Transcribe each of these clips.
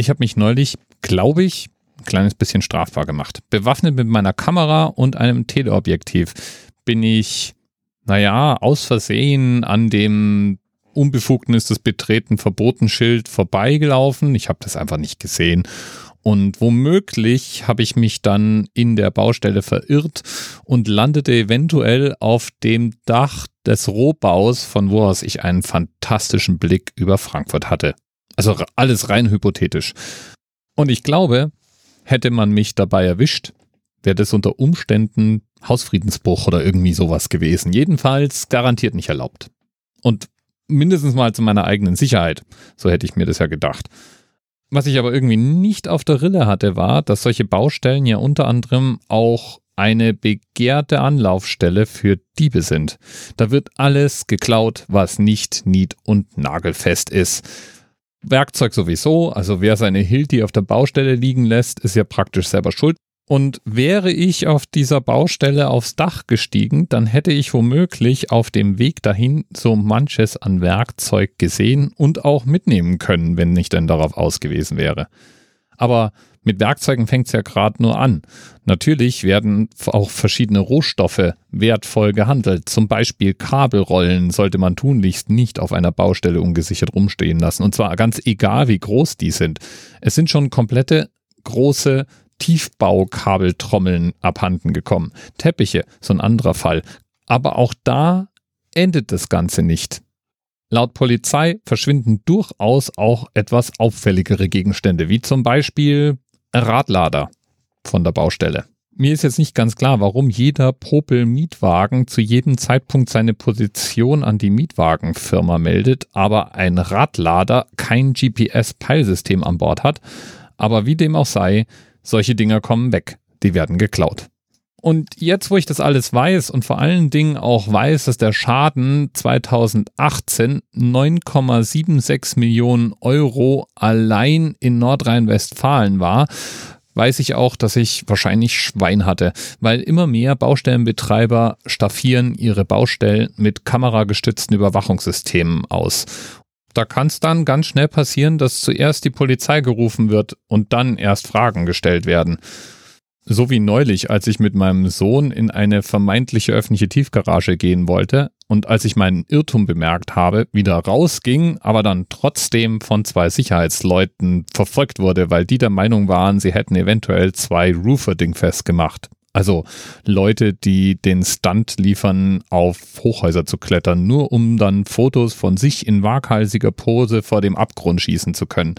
Ich habe mich neulich, glaube ich, ein kleines bisschen strafbar gemacht. Bewaffnet mit meiner Kamera und einem Teleobjektiv bin ich, naja, aus Versehen an dem Unbefugnis des Betreten verboten Schild vorbeigelaufen. Ich habe das einfach nicht gesehen. Und womöglich habe ich mich dann in der Baustelle verirrt und landete eventuell auf dem Dach des Rohbaus, von wo aus ich einen fantastischen Blick über Frankfurt hatte. Also alles rein hypothetisch. Und ich glaube, hätte man mich dabei erwischt, wäre das unter Umständen Hausfriedensbruch oder irgendwie sowas gewesen. Jedenfalls garantiert nicht erlaubt. Und mindestens mal zu meiner eigenen Sicherheit. So hätte ich mir das ja gedacht. Was ich aber irgendwie nicht auf der Rille hatte, war, dass solche Baustellen ja unter anderem auch eine begehrte Anlaufstelle für Diebe sind. Da wird alles geklaut, was nicht nied- und nagelfest ist. Werkzeug sowieso, also wer seine Hilti auf der Baustelle liegen lässt, ist ja praktisch selber schuld. Und wäre ich auf dieser Baustelle aufs Dach gestiegen, dann hätte ich womöglich auf dem Weg dahin so manches an Werkzeug gesehen und auch mitnehmen können, wenn ich denn darauf aus gewesen wäre. Aber mit Werkzeugen fängt es ja gerade nur an. Natürlich werden auch verschiedene Rohstoffe wertvoll gehandelt. Zum Beispiel Kabelrollen sollte man tunlichst nicht auf einer Baustelle ungesichert rumstehen lassen. Und zwar ganz egal, wie groß die sind. Es sind schon komplette große Tiefbaukabeltrommeln abhanden gekommen. Teppiche, so ein anderer Fall. Aber auch da endet das Ganze nicht. Laut Polizei verschwinden durchaus auch etwas auffälligere Gegenstände, wie zum Beispiel Radlader von der Baustelle. Mir ist jetzt nicht ganz klar, warum jeder Popel-Mietwagen zu jedem Zeitpunkt seine Position an die Mietwagenfirma meldet, aber ein Radlader kein GPS-Peilsystem an Bord hat. Aber wie dem auch sei, solche Dinger kommen weg. Die werden geklaut. Und jetzt, wo ich das alles weiß und vor allen Dingen auch weiß, dass der Schaden 2018 9,76 Millionen Euro allein in Nordrhein-Westfalen war, weiß ich auch, dass ich wahrscheinlich Schwein hatte, weil immer mehr Baustellenbetreiber staffieren ihre Baustellen mit kameragestützten Überwachungssystemen aus. Da kann es dann ganz schnell passieren, dass zuerst die Polizei gerufen wird und dann erst Fragen gestellt werden. So wie neulich, als ich mit meinem Sohn in eine vermeintliche öffentliche Tiefgarage gehen wollte und als ich meinen Irrtum bemerkt habe, wieder rausging, aber dann trotzdem von zwei Sicherheitsleuten verfolgt wurde, weil die der Meinung waren, sie hätten eventuell zwei Roofer dingfest gemacht. Also Leute, die den Stunt liefern, auf Hochhäuser zu klettern, nur um dann Fotos von sich in waghalsiger Pose vor dem Abgrund schießen zu können.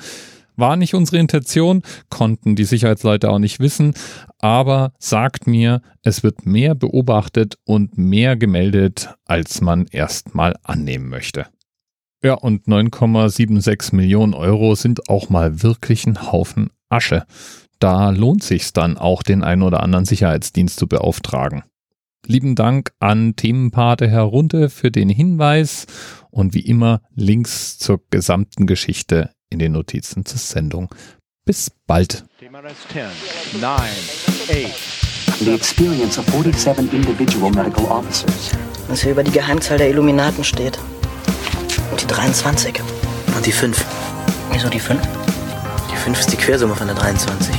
War nicht unsere Intention, konnten die Sicherheitsleute auch nicht wissen, aber sagt mir, es wird mehr beobachtet und mehr gemeldet, als man erstmal annehmen möchte. Ja, und 9,76 Millionen Euro sind auch mal wirklich ein Haufen Asche da lohnt sich dann auch, den einen oder anderen Sicherheitsdienst zu beauftragen. Lieben Dank an Themenpate herunter für den Hinweis und wie immer Links zur gesamten Geschichte in den Notizen zur Sendung. Bis bald. The experience of 47 individual medical officers. Was hier über die Geheimzahl der Illuminaten steht. Und die 23. Und die 5. Wieso die 5? Die 5 ist die Quersumme von der 23.